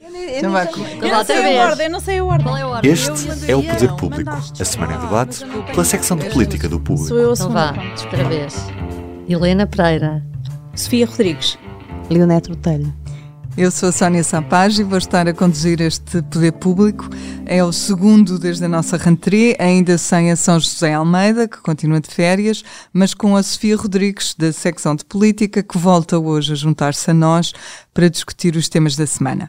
Vá, Eu com- não sei a ordem, eu não sei a ordem. É a ordem? Este é o Poder Público, a semana em debate pela secção de política do Público. Sou eu a Então vá, outra vez. Helena Pereira. Sofia Rodrigues. Leonete Botelho. Eu sou a Sónia Sapage e vou estar a conduzir este Poder Público. É o segundo desde a nossa rentrée, ainda sem a São José Almeida, que continua de férias, mas com a Sofia Rodrigues, da secção de política, que volta hoje a juntar-se a nós para discutir os temas da semana.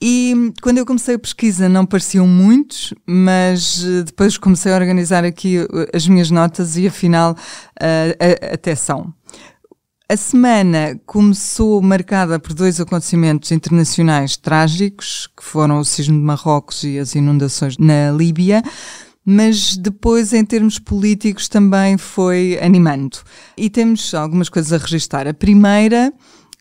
E quando eu comecei a pesquisa não pareciam muitos, mas eh, depois comecei a organizar aqui eh, as minhas notas e afinal eh, a- até são. A semana começou marcada por dois acontecimentos internacionais trágicos, que foram o sismo de Marrocos e as inundações na Líbia, mas depois, em termos políticos, também foi animando. E temos algumas coisas a registrar. A primeira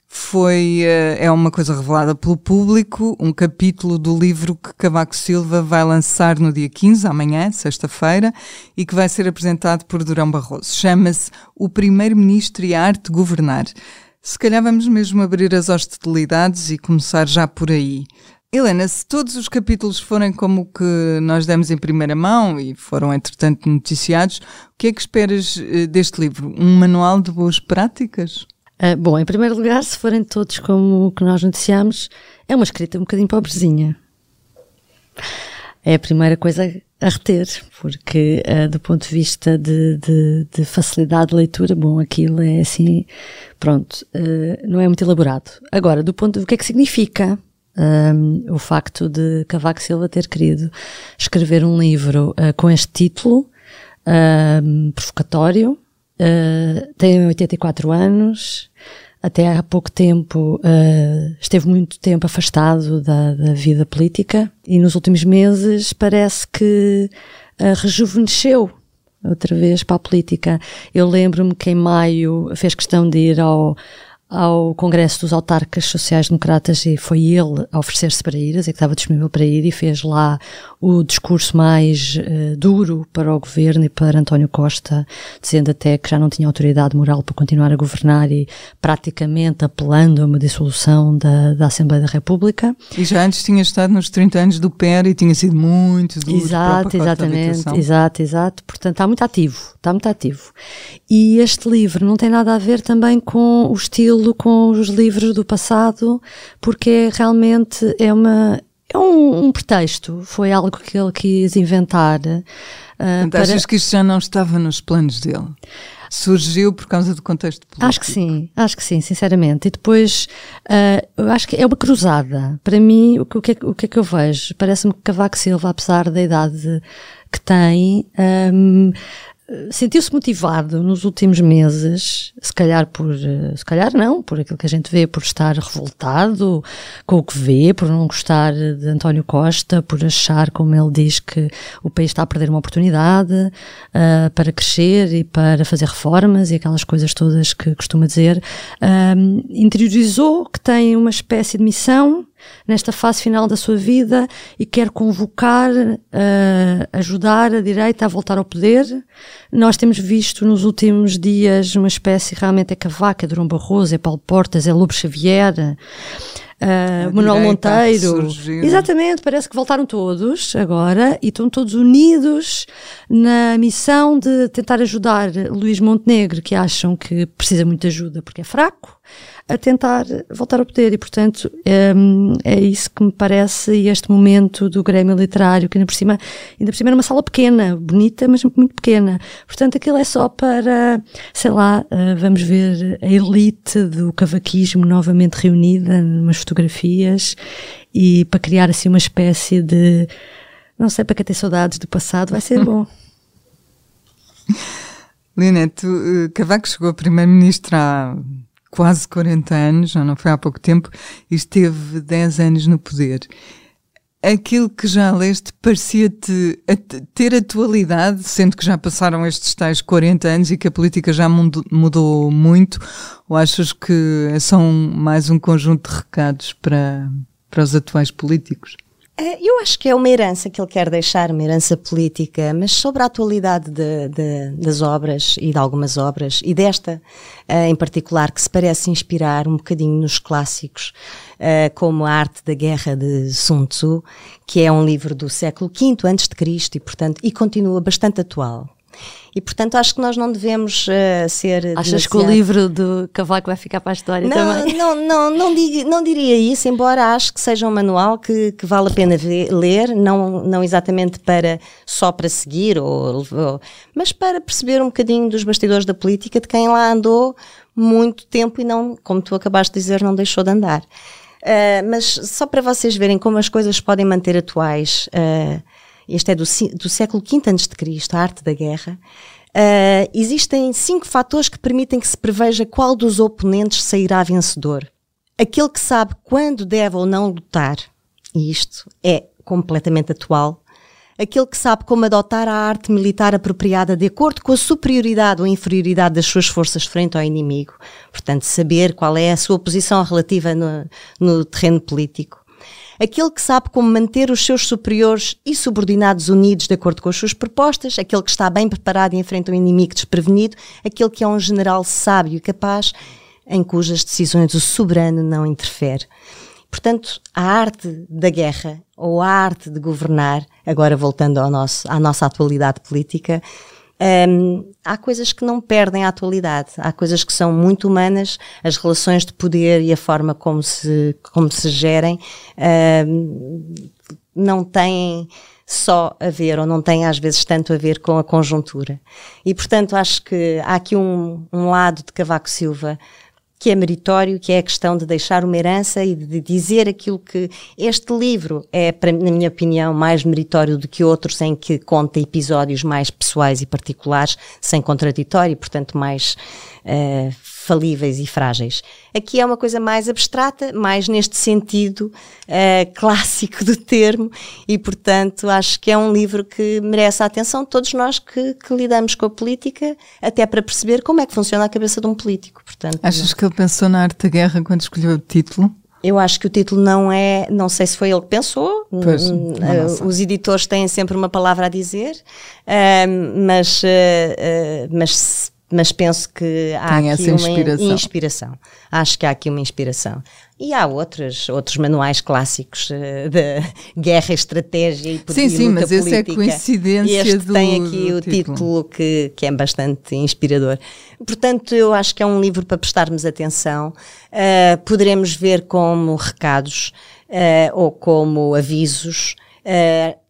foi, eh, é uma coisa revelada pelo público, um capítulo do livro que Cavaco Silva vai lançar no dia 15, amanhã, sexta-feira, e que vai ser apresentado por Durão Barroso. Chama-se O Primeiro-Ministro e a Arte Governar. Se calhar vamos mesmo abrir as hostilidades e começar já por aí. Helena, se todos os capítulos forem como o que nós demos em primeira mão e foram, entretanto, noticiados, o que é que esperas eh, deste livro? Um manual de boas práticas? Ah, bom, em primeiro lugar, se forem todos como o que nós noticiamos, é uma escrita um bocadinho pobrezinha. É a primeira coisa a reter, porque ah, do ponto de vista de, de- de facilidade de leitura, bom, aquilo é assim, pronto, ah, não é muito elaborado. Agora, do ponto de o que é que significa o facto de Cavaco Silva ter querido escrever um livro com este título, provocatório, uh, tem 84 anos, até há pouco tempo uh, esteve muito tempo afastado da, da vida política e nos últimos meses parece que uh, rejuvenesceu outra vez para a política. Eu lembro-me que em maio fez questão de ir ao, ao Congresso dos Autarcas Sociais-Democratas e foi ele a oferecer-se para ir, a dizer que estava disponível para ir e fez lá o discurso mais eh, duro para o governo e para António Costa, dizendo até que já não tinha autoridade moral para continuar a governar e praticamente apelando a uma dissolução da, da Assembleia da República. E já antes tinha estado nos 30 anos do PER e tinha sido muito duro Exato, exatamente, exato, exato. Portanto, está muito ativo, está muito ativo. E este livro não tem nada a ver também com o estilo, com os livros do passado, porque realmente é uma é um, um pretexto, foi algo que ele quis inventar. ah, Portanto, achas que isto já não estava nos planos dele? Surgiu por causa do contexto político? Acho que sim, acho que sim, sinceramente. E depois, eu acho que é uma cruzada. Para mim, o que, o que, é, que- o que é que eu vejo? Parece-me que Cavaco Silva, apesar da idade que tem, ahm, sentiu-se motivado nos últimos meses, se calhar por, eh, se calhar não, por aquilo que a gente vê, por estar revoltado com o que vê, por não gostar de António Costa, por achar, como ele diz, que o país está a perder uma oportunidade ah, para crescer e para fazer reformas e aquelas coisas todas que costuma dizer, Ahm, interiorizou que tem uma espécie de missão nesta fase final da sua vida e quer convocar, ah, ajudar a direita a voltar ao poder. Nós temos visto nos últimos dias uma espécie, realmente é Cavaco, é Durão Barroso, é Paulo Portas, é Lobo Xavier, A Manuel Monteiro. Exatamente, parece que voltaram todos agora e estão todos unidos na missão de tentar ajudar Luís Montenegro, que acham que precisa muito de ajuda porque é fraco, a tentar voltar ao poder. E, portanto, é, é isso que me parece e este momento do Grêmio Literário, que ainda por cima, ainda por cima era uma sala pequena, bonita, mas muito pequena. Portanto, aquilo é só para, sei lá, eh, vamos ver a elite do cavaquismo novamente reunida numas fotografias e para criar assim uma espécie de, não sei, para quem tem saudades do passado, vai ser bom. Leonete, uh, Cavaco chegou a primeiro-ministro há quase 40 anos, já não foi há pouco tempo, e esteve 10 anos no poder. aquilo que já leste parecia-te ter atualidade, sendo que já passaram estes tais 40 anos e que a política já mudou muito, ou achas que são mais um conjunto de recados para, para os atuais políticos? É, eu acho que é uma herança que ele quer deixar, uma herança política, mas sobre a atualidade de, de, das obras e de algumas obras, e desta uh, em particular, que se parece inspirar um bocadinho nos clássicos, uh, como A Arte da Guerra de Sun Tzu, que é um livro do século V Cristo e, portanto, e continua bastante atual. E, portanto, acho que nós não devemos uh, ser. Achas demasiado... que o livro do Cavaco vai ficar para a história não, também? Não, não, não, não diria isso, embora acho que seja um manual que, que vale a pena ver, ler, não, não exatamente para só para seguir, ou, ou, mas para perceber um bocadinho dos bastidores da política de quem lá andou muito tempo e não, como tu acabaste de dizer, não deixou de andar. Uh, mas só para vocês verem como as coisas podem manter atuais. Uh, este é do, do século V a.C., a arte da guerra, uh, existem cinco fatores que permitem que se preveja qual dos oponentes sairá vencedor. Aquele que sabe quando deve ou não lutar, e isto é completamente atual, aquele que sabe como adotar a arte militar apropriada de acordo com a superioridade ou inferioridade das suas forças frente ao inimigo, portanto, saber qual é a sua posição relativa no, no terreno político aquele que sabe como manter os seus superiores e subordinados unidos de acordo com as suas propostas, aquele que está bem preparado e enfrenta um inimigo desprevenido, aquele que é um general sábio e capaz, em cujas decisões o soberano não interfere. Portanto, a arte da guerra ou a arte de governar, agora voltando ao nosso, à nossa atualidade política, um, há coisas que não perdem a atualidade, há coisas que são muito humanas, as relações de poder e a forma como se, como se gerem um, não têm só a ver, ou não têm às vezes tanto a ver com a conjuntura. E portanto acho que há aqui um, um lado de Cavaco Silva que é meritório, que é a questão de deixar uma herança e de dizer aquilo que este livro é, na minha opinião, mais meritório do que outros em que conta episódios mais pessoais e particulares, sem contraditório, e portanto mais uh, falíveis e frágeis. Aqui é uma coisa mais abstrata, mais neste sentido uh, clássico do termo, e portanto acho que é um livro que merece a atenção de todos nós que, que, lidamos com a política, até para perceber como é que funciona a cabeça de um político. Portanto, Achas que ele pensou na arte da guerra quando escolheu o título? Eu acho que o título não é, não sei se foi ele que pensou, pois, uh, os editores têm sempre uma palavra a dizer, uh, mas, mas mas penso que há Tem aqui inspiração. uma inspiração. Acho que há aqui uma inspiração. E há outros, outros manuais clássicos uh, de guerra, estratégia e Sim, sim, mas esse é coincidência este do tem aqui o título, título que, que é bastante inspirador. Portanto, eu acho que é um livro para prestarmos atenção. Uh, poderemos ver como recados uh, ou como avisos.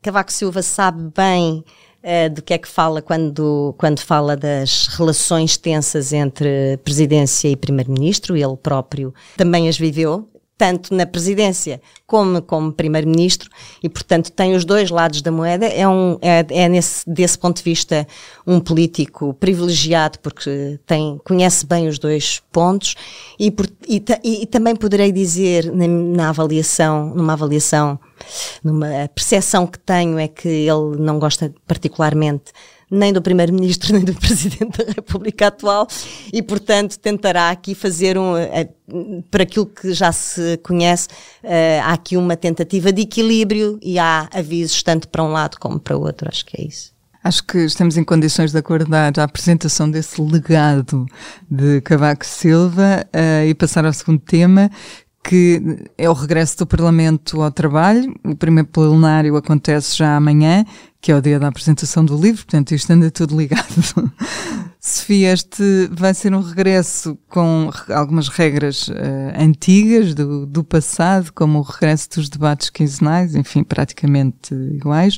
Cavaco Silva sabe bem uh, do que é que fala quando, quando fala das relações tensas entre presidência e primeiro-ministro, ele próprio também as viveu, tanto na presidência como como primeiro-ministro e portanto tem os dois lados da moeda. É um é, é nesse desse ponto de vista um político privilegiado porque tem conhece bem os dois pontos e, por, e, e, e também poderei dizer na, na, avaliação numa avaliação numa percepção que tenho é que ele não gosta particularmente nem do Primeiro-Ministro nem do Presidente da República atual e, portanto, tentará aqui fazer um. Uh, para aquilo que já se conhece, uh, há aqui uma tentativa de equilíbrio e há avisos tanto para um lado como para o outro. Acho que é isso. Acho que estamos em condições de acordar a apresentação desse legado de Cavaco Silva uh, e passar ao segundo tema, que é o regresso do Parlamento ao trabalho. O primeiro plenário acontece já amanhã, que é o dia da apresentação do livro, portanto isto anda tudo ligado. Sofia, este vai ser um regresso com algumas regras uh, antigas do, do passado, como o regresso dos debates quinzenais, enfim, praticamente iguais,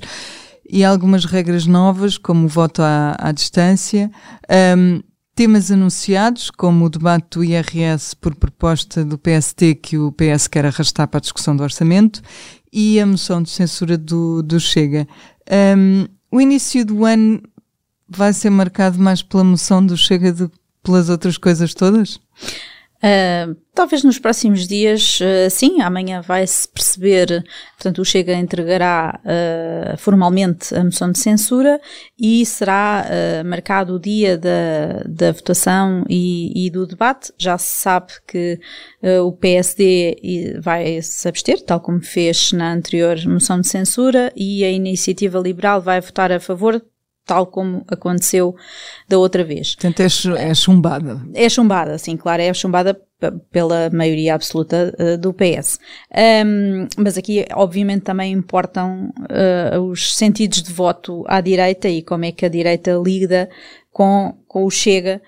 e algumas regras novas, como o voto à, à distância. Um, temas anunciados, como o debate do IRS por proposta do PST que o PS quer arrastar para a discussão do orçamento e a moção de censura do, do Chega. Um, o início do ano vai ser marcado mais pela moção do Chega do que pelas outras coisas todas? Uh, talvez nos próximos dias, uh, sim, amanhã vai-se perceber, portanto, o Chega entregará uh, formalmente a moção de censura e será marcado o dia da, da votação e, e, do debate. Já se sabe que o PSD vai se abster, tal como fez na anterior moção de censura, e a Iniciativa Liberal vai votar a favor tal como aconteceu da outra vez. Portanto, é, é chumbada. É chumbada, sim, claro, é chumbada pela maioria absoluta uh, do PS. Um, mas aqui, obviamente, também importam uh, os sentidos de voto à direita e como é que a direita lida com, com o Chega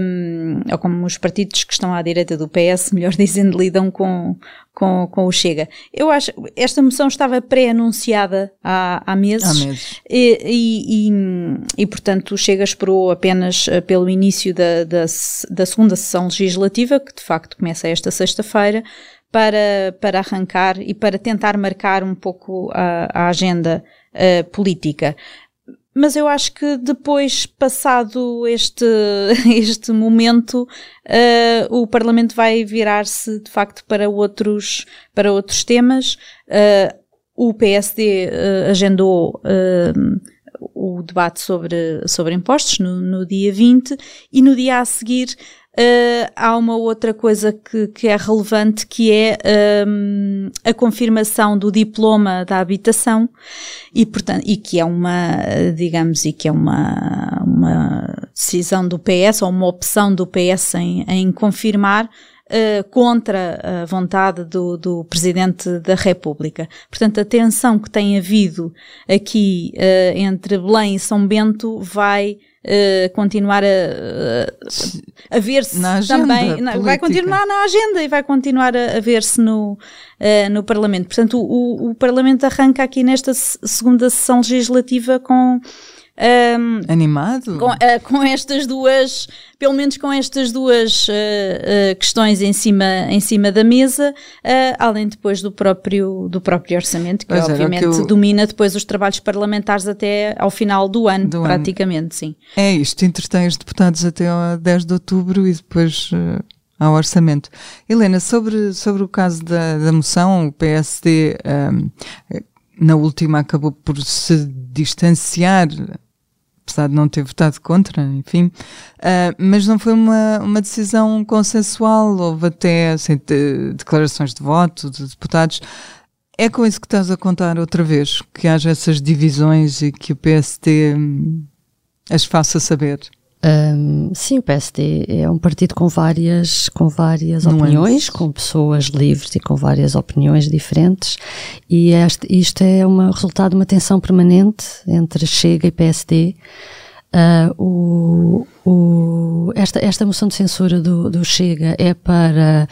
um, ou como os partidos que estão à direita do PS, melhor dizendo, lidam com, com, com o Chega. Eu acho, esta moção estava pré-anunciada há, há meses, há meses. E, e, e, e, portanto, o Chega esperou apenas eh, pelo início da, da, da segunda sessão legislativa, que de facto começa esta sexta-feira, para, para arrancar e para tentar marcar um pouco a, a agenda uh, política mas eu acho que depois, passado este, este momento, uh, o Parlamento vai virar-se de facto para outros, para outros temas. Uh, o PSD uh, agendou o debate sobre, sobre impostos no, no dia 20 e no dia a seguir Uh, há uma outra coisa que, que é relevante que é um, a confirmação do diploma da habitação e, portanto, e que é uma, digamos, e que é uma, uma decisão do PS ou uma opção do PS em, em confirmar Uh, contra a vontade do, do, Presidente da República. Portanto, a tensão que tem havido aqui uh, entre Belém e São Bento vai uh, continuar a, a, a ver-se também. Na, vai continuar na agenda e vai continuar a, a ver-se no, uh, no Parlamento. Portanto, o, o, o Parlamento arranca aqui nesta segunda sessão legislativa com um, Animado? Com, uh, com, estas duas, pelo menos com estas duas uh, uh, questões em cima, em cima da mesa, além depois do próprio, do próprio orçamento, que pois obviamente que eu... domina depois os trabalhos parlamentares até ao final do ano, do praticamente, ano. sim. É isto, entretém os deputados até ao 10 de outubro e depois ao orçamento. Helena, sobre, sobre o caso da, da moção, o PSD um, na última acabou por se distanciar apesar de não ter votado contra, enfim, uh, mas não foi uma, uma decisão consensual, houve até assim, de, declarações de voto de deputados. É com isso que estás a contar outra vez, que haja essas divisões e que o PST hum, as faça saber? Um, sim, o PSD é um partido com várias, com várias opiniões, com pessoas livres e com várias opiniões diferentes, e este, isto é o resultado de uma tensão permanente entre Chega e PSD. Uh, o, o, esta, esta moção de censura do, do Chega é para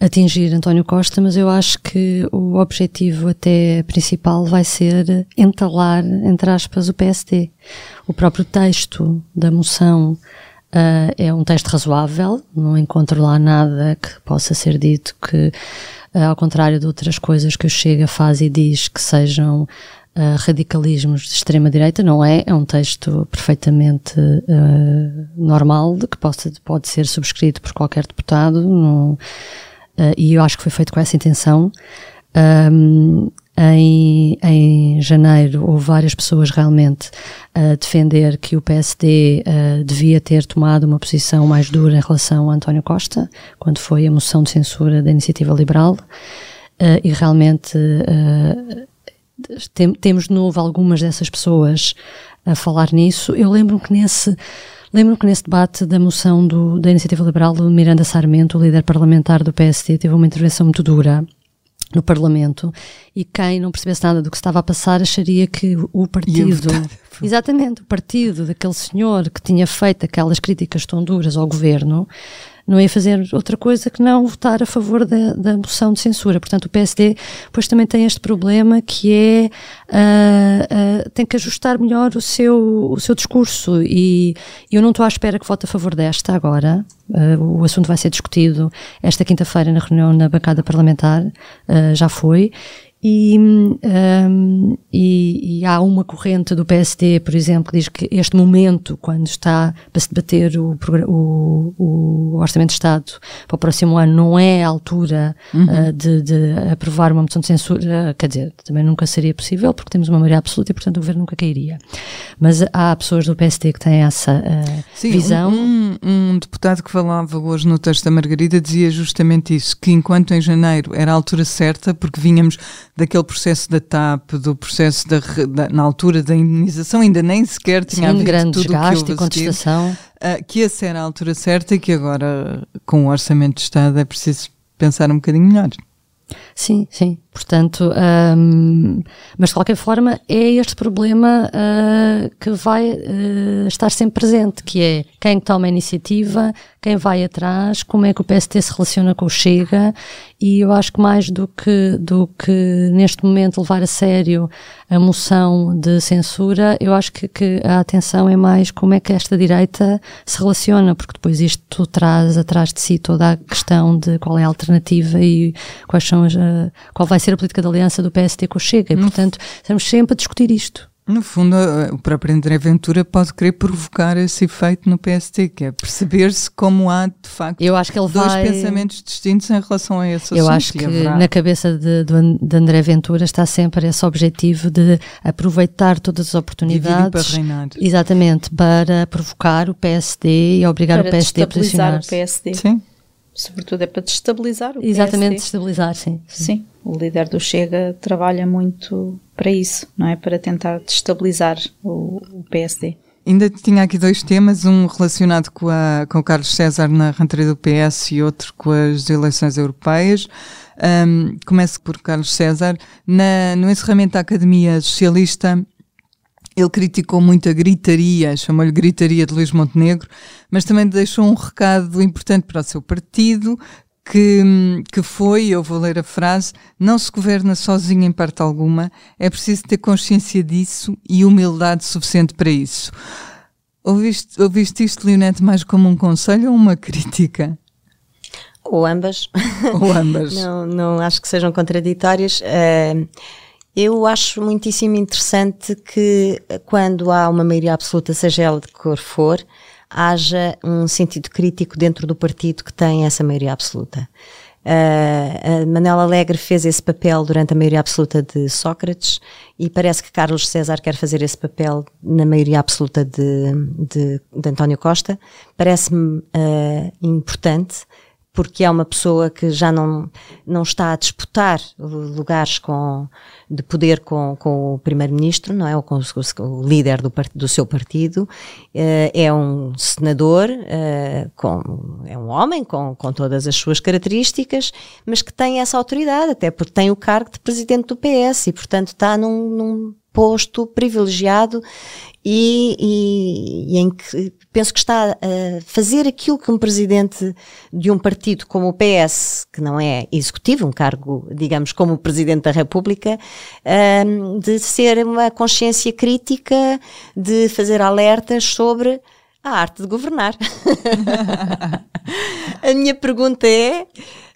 atingir António Costa, mas eu acho que o objetivo até principal vai ser entalar, entre aspas, o PSD. O próprio texto da moção uh, é um texto razoável, não encontro lá nada que possa ser dito que, uh, ao contrário de outras coisas que o Chega faz e diz que sejam Uh, radicalismos de extrema-direita, não é? É um texto perfeitamente uh, normal, que possa, pode ser subscrito por qualquer deputado, não, uh, e eu acho que foi feito com essa intenção. Um, em, em janeiro houve várias pessoas realmente a defender que o PSD uh, devia ter tomado uma posição mais dura em relação a António Costa, quando foi a moção de censura da Iniciativa Liberal, uh, e realmente uh, tem, temos de novo algumas dessas pessoas a falar nisso. Eu lembro que nesse Lembro que nesse debate da moção do, da Iniciativa Liberal, do Miranda Sarmento, o líder parlamentar do PSD, teve uma intervenção muito dura no Parlamento e quem não percebesse nada do que estava a passar acharia que o partido, exatamente, o partido daquele senhor que tinha feito aquelas críticas tão duras ao governo, não ia fazer outra coisa que não votar a favor da, da moção de censura. Portanto, o PSD depois também tem este problema que é uh, uh, tem que ajustar melhor o seu, o seu discurso e eu não estou à espera que vote a favor desta agora. Uh, o assunto vai ser discutido esta quinta-feira na reunião na bancada parlamentar, já foi. E, um, e, e, há uma corrente do PSD, por exemplo, que diz que este momento, quando está para se debater o, o, o Orçamento de Estado para o próximo ano, não é a altura uhum. uh, de, de, aprovar uma moção de censura, quer dizer, também nunca seria possível, porque temos uma maioria absoluta e, portanto, o governo nunca cairia. Mas há pessoas do PSD que têm essa uh, Sim, visão. Um, um deputado que falava hoje no texto da Margarida dizia justamente isso, que enquanto em janeiro era a altura certa, porque vínhamos daquele processo da TAP, do processo da, da na altura da indenização, ainda nem sequer tinha Sim, havido grande tudo desgaste que e contestação. uh, que essa era a altura certa e que agora, com o Orçamento de Estado, é preciso pensar um bocadinho melhor. Sim, sim. Portanto, um, mas de qualquer forma é este problema uh, que vai uh, estar sempre presente, que é quem toma a iniciativa, quem vai atrás, como é que o PST se relaciona com o Chega e eu acho que mais do que, do que neste momento levar a sério a moção de censura, eu acho que, que a atenção é mais como é que esta direita se relaciona, porque depois isto traz atrás de si toda a questão de qual é a alternativa e quais são as, uh, qual vai ser a política de aliança do PST com o Chega. E, portanto, estamos sempre a discutir isto. No fundo, o próprio André Ventura pode querer provocar esse efeito no PST, que é perceber-se como há, de facto, eu acho que ele dois vai... pensamentos distintos em relação a esse eu assunto. Eu acho que haverá... na cabeça de, de, André Ventura está sempre esse objetivo de aproveitar todas as oportunidades. para reinar. Exatamente, para provocar o PSD e obrigar para o PSD a posicionar-se. o PSD. Sim. Sobretudo é para destabilizar o Exatamente, PSD. destabilizar, sim. sim. O líder do Chega trabalha muito para isso, não é? Para tentar destabilizar o, o PSD. Ainda tinha aqui dois temas, um relacionado com, a, com o Carlos César na rentrée do PS e outro com as eleições europeias. Um, começo por Carlos César. Na, no encerramento da Academia Socialista, ele criticou muito a gritaria, chamou-lhe gritaria de Luís Montenegro, mas também deixou um recado importante para o seu partido, que, que foi, eu vou ler a frase, não se governa sozinho em parte alguma, é preciso ter consciência disso e humildade suficiente para isso. Ouviste, ouviste isto, Leonete, mais como um conselho ou uma crítica? Ou ambas. Ou ambas. não, não acho que sejam contraditórias. Uh, eu acho muitíssimo interessante que quando há uma maioria absoluta, seja ela de cor for, haja um sentido crítico dentro do partido que tem essa maioria absoluta. Uh, a Manela Alegre fez esse papel durante a maioria absoluta de Sócrates e parece que Carlos César quer fazer esse papel na maioria absoluta de, de, de António Costa. Parece-me uh, importante porque é uma pessoa que já não, não está a disputar lugares com, de poder com, com o primeiro-ministro, não é? Ou com o, o líder do, do, seu partido. Uh, é um senador, uh, com, é um homem com, com todas as suas características, mas que tem essa autoridade, até porque tem o cargo de presidente do PS e, portanto, está num, num posto privilegiado e, e, e, em que penso que está a fazer aquilo que um presidente de um partido como o PS, que não é executivo, um cargo, digamos, como o presidente da República, um, de ser uma consciência crítica, de fazer alertas sobre a arte de governar. a minha pergunta é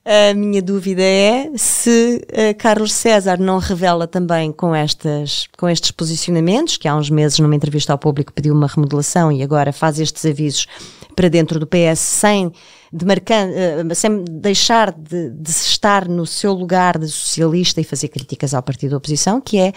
a minha dúvida é se uh, Carlos César não revela também com, estas, com estes posicionamentos, que há uns meses numa entrevista ao público pediu uma remodelação e agora faz estes avisos para dentro do PS sem, demarcar, uh, sem deixar de, de estar no seu lugar de socialista e fazer críticas ao partido da oposição, que é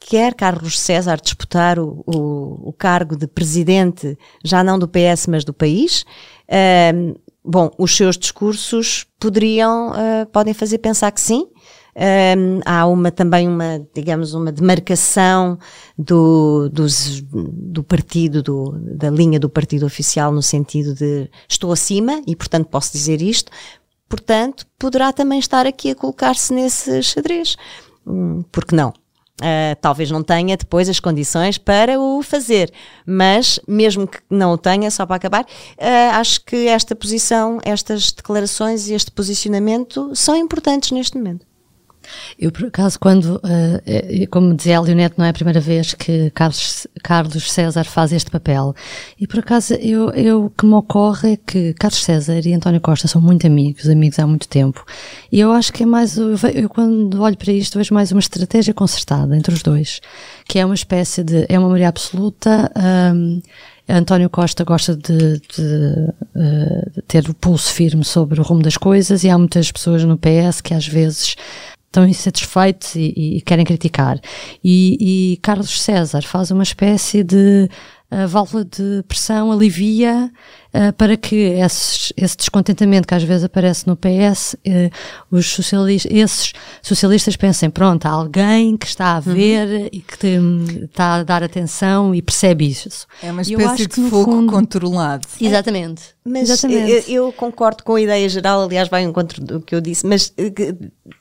quer Carlos César disputar o, o, o, cargo de presidente, já não do PS, mas do país. Uh, bom, os seus discursos poderiam, uh, podem fazer pensar que sim. Um, há uma também uma, digamos, uma demarcação do, dos, do partido, do, da linha do partido oficial no sentido de estou acima e portanto posso dizer isto. Portanto, poderá também estar aqui a colocar-se nesse xadrez. Hum, porque não? Uh, talvez não tenha depois as condições para o fazer, mas mesmo que não o tenha, só para acabar, uh, acho que esta posição, estas declarações e este posicionamento são importantes neste momento. Eu, por acaso, quando, uh, como dizia a Leonete, não é a primeira vez que Carlos, Carlos César faz este papel. E, por acaso, eu, eu que me ocorre é que Carlos César e António Costa são muito amigos, amigos há muito tempo. E eu acho que é mais, eu, eu quando olho para isto, vejo mais uma estratégia concertada entre os dois, que é uma espécie de, é uma maioria absoluta, um, António Costa gosta de, de, de, ter o pulso firme sobre o rumo das coisas e há muitas pessoas no PS que às vezes estão insatisfeitos e, e querem criticar. E, e, Carlos César faz uma espécie de uh, válvula de pressão, alivia uh, para que esses, esse descontentamento que às vezes aparece no PS, uh, eh, os socialistas, esses socialistas pensem, pronto, há alguém que está a uhum. ver uhum. e que te, está a dar atenção e percebe isso. É uma espécie de fogo fundo, controlado. Exatamente. Mas Exatamente. Eu, eu, concordo com a ideia geral, aliás, vai ao encontro do que eu disse, mas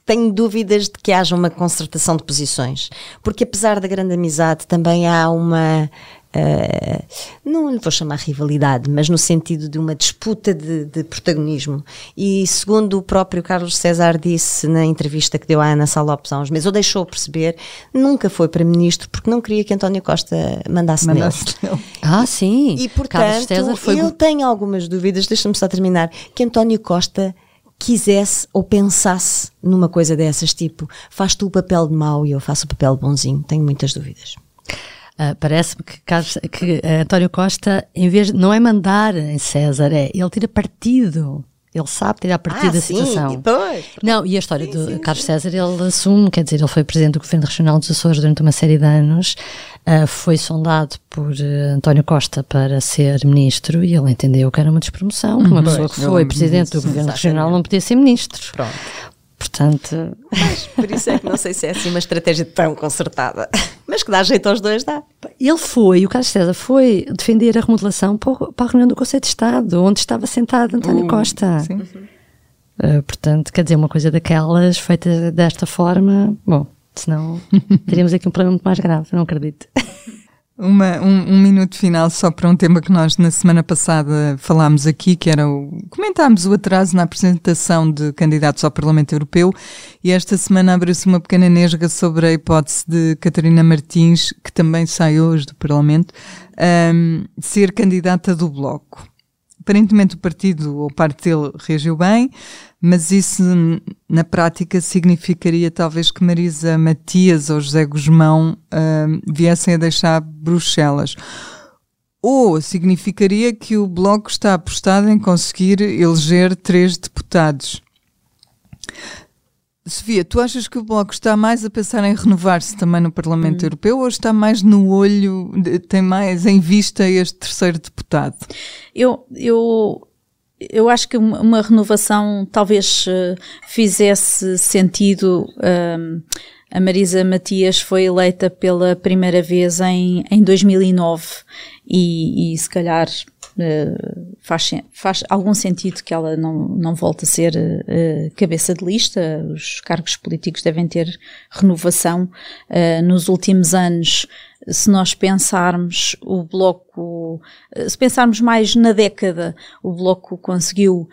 tenho dúvidas de que haja uma concertação de posições. Porque apesar da grande amizade, também há uma Uh, não lhe vou chamar rivalidade, mas no sentido de uma disputa de, de, protagonismo. E segundo o próprio Carlos César disse na entrevista que deu à Ana Sá Lopes há uns meses, ou deixou perceber, nunca foi para ministro porque não queria que António Costa mandasse, mandasse nele. nele. Ah, sim. E portanto, foi... eu tenho algumas dúvidas, deixa-me só terminar, que António Costa quisesse ou pensasse numa coisa dessas, tipo, faz tu o papel de mau e eu faço o papel de bonzinho. Tenho muitas dúvidas. Uh, Parece-me que, que uh, António Costa, em vez de, não é mandar em César, é ele tira partido. Ele sabe tirar partido ah, da sim, situação. Depois. Não, e a história sim, do sim, Carlos César, ele assume, quer dizer, ele foi presidente do Governo Regional dos Açores durante uma série de anos, uh, foi sondado por uh, António Costa para ser ministro e ele entendeu que era uma despromoção, que uma uhum. pessoa que foi presidente do Governo Regional não podia ser ministro. Pronto. Portanto. Mas por isso é que não sei se é assim uma estratégia tão concertada. Mas que dá jeito aos dois, dá. Ele foi, o Carlos César foi defender a remodelação para a reunião do Conselho de Estado, onde estava sentado António uh, Costa. Sim. Uh, portanto, quer dizer, uma coisa daquelas feita desta forma, bom, senão teríamos aqui um problema muito mais grave, não acredito. Uma, um, um, minuto final só para um tema que nós na semana passada falámos aqui, que era o. comentámos o atraso na apresentação de candidatos ao Parlamento Europeu e esta semana abriu-se uma pequena nesga sobre a hipótese de Catarina Martins, que também sai hoje do Parlamento, um, ser candidata do Bloco. Aparentemente o partido ou parte dele reagiu bem, mas isso na prática significaria talvez que Marisa Matias ou José Guzmão uh, viessem a deixar Bruxelas. Ou significaria que o Bloco está apostado em conseguir eleger três deputados. Sofia, tu achas que o Bloco está mais a pensar em renovar-se também no Parlamento hum. Europeu ou está mais no olho, tem mais em vista este terceiro deputado? Eu, eu eu acho que uma renovação talvez uh, fizesse sentido. Um, a Marisa Matias foi eleita pela primeira vez em, em 2009 e, e se calhar uh, faz, faz algum sentido que ela não, não volte a ser uh, cabeça de lista. Os cargos políticos devem ter renovação. nos últimos anos, se nós pensarmos o Bloco, se pensarmos mais na década, o Bloco conseguiu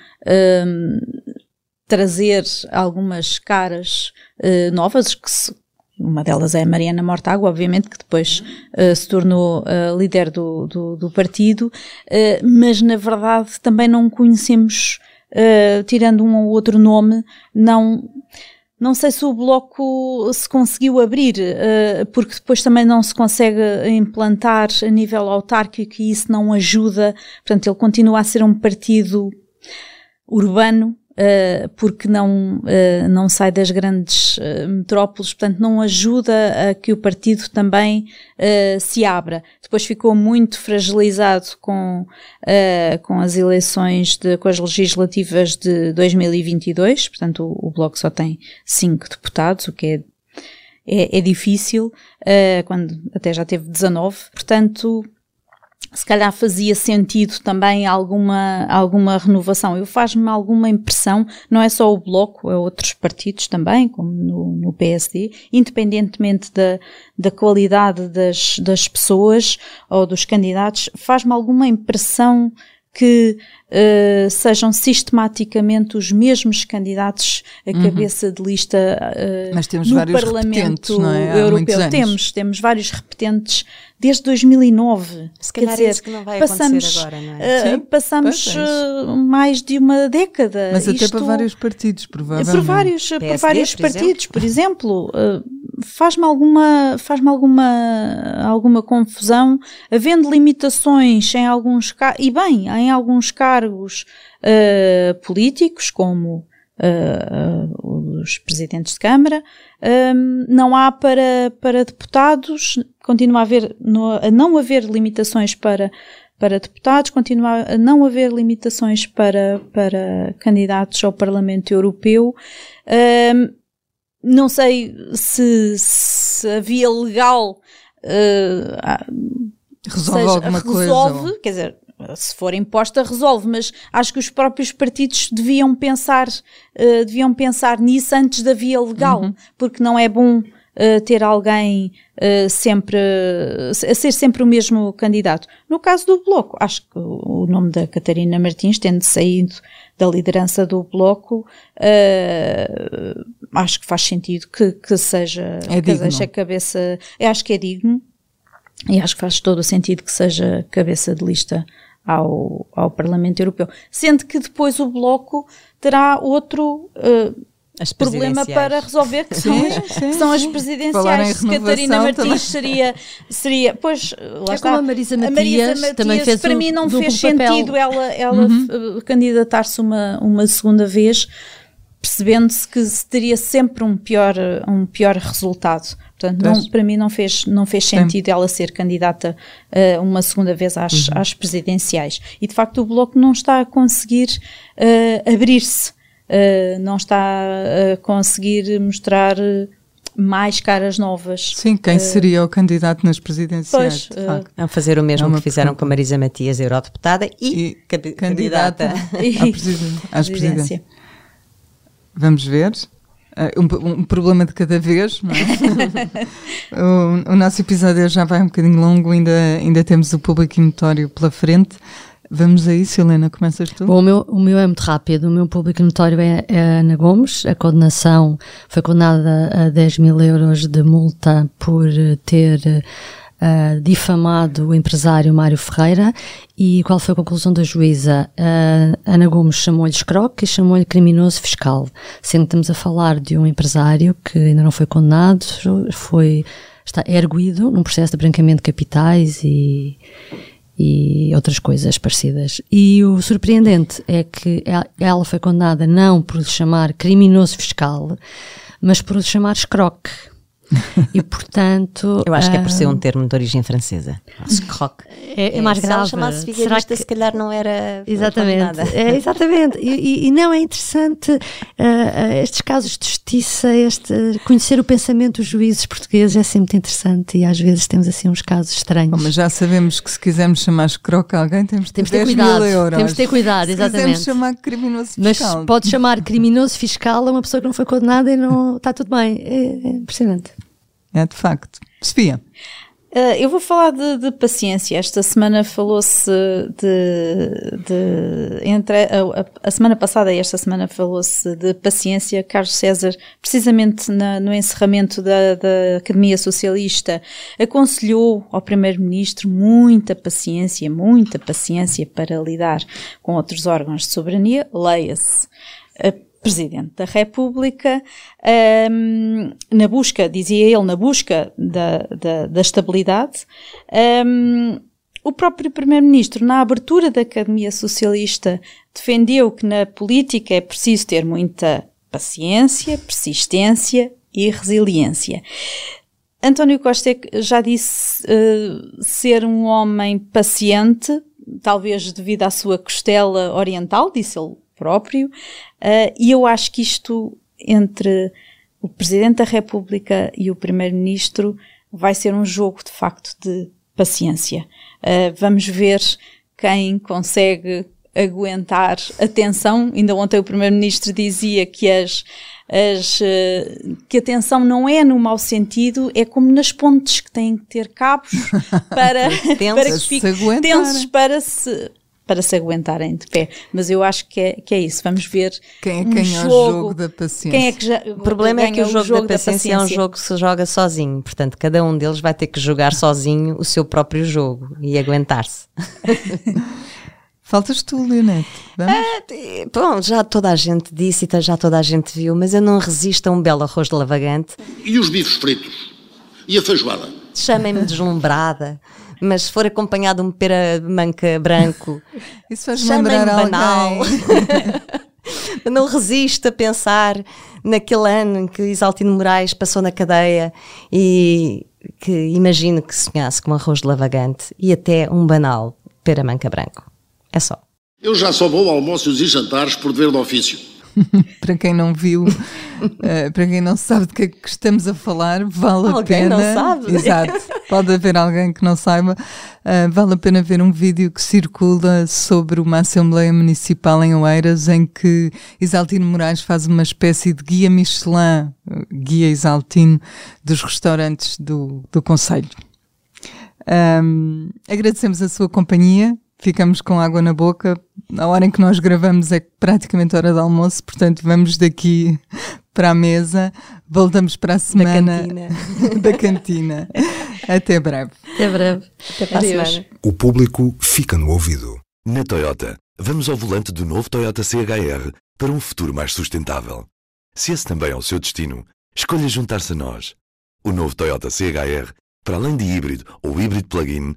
trazer algumas caras uh, novas, que se, uma delas é a Mariana Mortágua, obviamente, que depois uh, se tornou uh, líder do, do, do partido, mas na verdade também não conhecemos, tirando um ou outro nome, não não sei se o bloco se conseguiu abrir, uh, porque depois também não se consegue implantar a nível autárquico e isso não ajuda. Portanto, ele continua a ser um partido urbano, uh, porque não, uh, não sai das grandes uh, metrópoles, portanto não ajuda a que o partido também se abra. Depois ficou muito fragilizado com, com as eleições, de, com as legislativas de 2022, portanto o, o Bloco só tem cinco deputados, o que é é, é, difícil, uh, quando até já teve 19. Portanto, se calhar fazia sentido também alguma, alguma renovação. Eu faz-me alguma impressão, não é só o Bloco, é outros partidos também, como no, no PSD, independentemente da, da qualidade das, das pessoas ou dos candidatos, faz-me alguma impressão que uh, sejam sistematicamente os mesmos candidatos a uhum. cabeça de lista uh, Mas temos no vários Parlamento não é? Europeu. Temos, temos vários repetentes desde 2009. Se calhar Quer dizer, é isso que não vai passamos, agora, não é? Uh, passamos é mais de uma década. Mas até para vários partidos, provavelmente. Por vários, PSD, por vários por partidos, por exemplo. faz-me alguma, faz alguma, alguma confusão, havendo limitações em alguns e bem, em alguns cargos uh, políticos, como uh, os presidentes de Câmara, um, não há para, para deputados, continua a, haver, no, a não haver limitações para, para deputados, continua a não haver limitações para, para candidatos ao Parlamento Europeu. Um, não sei se, se a via legal uh, resolve seja, alguma resolve, coisa. Quer dizer, se for imposta resolve, mas acho que os próprios partidos deviam pensar, uh, deviam pensar nisso antes da via legal, uhum. porque não é bom uh, ter alguém uh, sempre a ser sempre o mesmo candidato. No caso do Bloco, acho que o nome da Catarina Martins, tendo saído da liderança do Bloco, acho que faz sentido que, que seja, é que seja a cabeça, acho que é digno. E acho que faz todo o sentido que seja cabeça de lista ao, ao Parlamento Europeu. Sendo que depois o Bloco terá outro uh, problema para resolver, que são, sim, as, sim, são as presidenciais. Se Catarina Martins também. seria, seria. Pois, lá é está. como a Marisa Matias, a Marisa Matias também fez para um, mim não fez sentido ela, ela uhum. candidatar-se uma, uma segunda vez, percebendo-se que teria sempre um pior, um pior resultado. Portanto, não, para mim não fez, não fez sentido Sim. ela ser candidata uh, uma segunda vez às, uhum. às presidenciais. E de facto o Bloco não está a conseguir uh, abrir-se, uh, não está a conseguir mostrar mais caras novas. Sim, quem seria o candidato nas presidenciais? Pois, uh, Vão fazer o mesmo é que fizeram com a Marisa Matias, eurodeputada e, e candidata, à presidência. Vamos ver. Eh, um, um, problema de cada vez, não é? o, o, nosso episódio já vai um bocadinho longo, ainda, ainda temos o público notório pela frente. Vamos a isso, Helena, começas tu? Bom, o meu, o meu é muito rápido. O meu público notório é, é Ana Gomes. A condenação foi condenada a 10 mil euros de multa por ter uh, difamado o empresário Mário Ferreira e qual foi a conclusão da juíza? Uh, Ana Gomes chamou-lhe escroque e chamou-lhe criminoso fiscal, sendo que estamos a falar de um empresário que ainda não foi condenado, foi, está erguido num processo de branqueamento de capitais e, e outras coisas parecidas. E o surpreendente é que ela foi condenada não por lhe chamar criminoso fiscal, mas por lhe chamar escroque. E portanto. Eu acho que é por ser um ah, termo de origem francesa. Scroc. É, é, mais grave. Se ela chamasse vigarista, que... se calhar não era. Exatamente. É, exatamente. E, e, não é interessante uh, estes casos de justiça, este, conhecer o pensamento dos juízes portugueses é sempre interessante e às vezes temos assim uns casos estranhos. Bom, mas já sabemos que se quisermos chamar escroc a alguém, temos, temos ter cuidado. Temos de ter cuidado, exatamente. Se chamar criminoso fiscal. Mas pode chamar criminoso fiscal a uma pessoa que não foi condenada e não está tudo bem. É, é impressionante. É de facto. Sofia. Uh, eu vou falar de, de paciência. Esta semana falou-se de, de, entre a, a, semana passada e esta semana falou-se de paciência. Carlos César, precisamente na, no encerramento da, da Academia Socialista, aconselhou ao Primeiro-Ministro muita paciência, muita paciência para lidar com outros órgãos de soberania. Leia-se Presidente da República, um, na busca, dizia ele, na busca da, da, da estabilidade. Um, o próprio Primeiro-Ministro, na abertura da Academia Socialista, defendeu que na política é preciso ter muita paciência, persistência e resiliência. António Costa já disse uh, ser um homem paciente, talvez devido à sua costela oriental, disse ele próprio, uh, e eu acho que isto entre o Presidente da República e o Primeiro-Ministro vai ser um jogo de facto de paciência. Uh, vamos ver quem consegue aguentar a tensão. Ainda ontem o Primeiro-Ministro dizia que as, as, uh, que a tensão não é no mau sentido, é como nas pontes que têm que ter cabos para, para que fiquem tensos para se para se aguentarem de pé. Mas eu acho que é, que é isso. Vamos ver. Quem é um quem jogo, o jogo da paciência? Quem é que já, o problema é que o jogo, jogo da, paciência da, paciência é um jogo que se joga sozinho. Portanto, cada um deles vai ter que jogar sozinho o seu próprio jogo e aguentar-se. Faltas tu, Leonete. É, bom, já toda a gente disse e já toda a gente viu, mas eu não resisto a um belo arroz de lavagante. E os bifes fritos? E a feijoada? Chamem-me deslumbrada, mas se for acompanhado de um pera manca branco, isso faz-me lembrar banal. não resisto a pensar naquele ano em que Isaltino Moraes passou na cadeia e que imagino que sonhasse com arroz de lavagante e até um banal pera manca branco. É só. Eu já só vou a almoços e jantares por dever de ofício. para quem não viu, uh, para quem não sabe de que é que estamos a falar, vale alguém a pena. Alguém não sabe. Exato, pode haver alguém que não saiba. Uh, vale a pena ver um vídeo que circula sobre uma Assembleia Municipal em Oeiras em que Isaltino Moraes faz uma espécie de guia Michelin, guia Isaltino, dos restaurantes do, do Conselho. Um, agradecemos a sua companhia ficamos com água na boca. A hora em que nós gravamos é praticamente hora de almoço, portanto vamos daqui para a mesa, voltamos para a semana da cantina. da cantina. Até breve. Até breve. Até para Adeus. a semana. O público fica no ouvido. Na Toyota, vamos ao volante do novo Toyota CHR para um futuro mais sustentável. Se esse também é o seu destino, escolha juntar-se a nós. O novo Toyota CHR, para além de híbrido ou híbrido plug-in,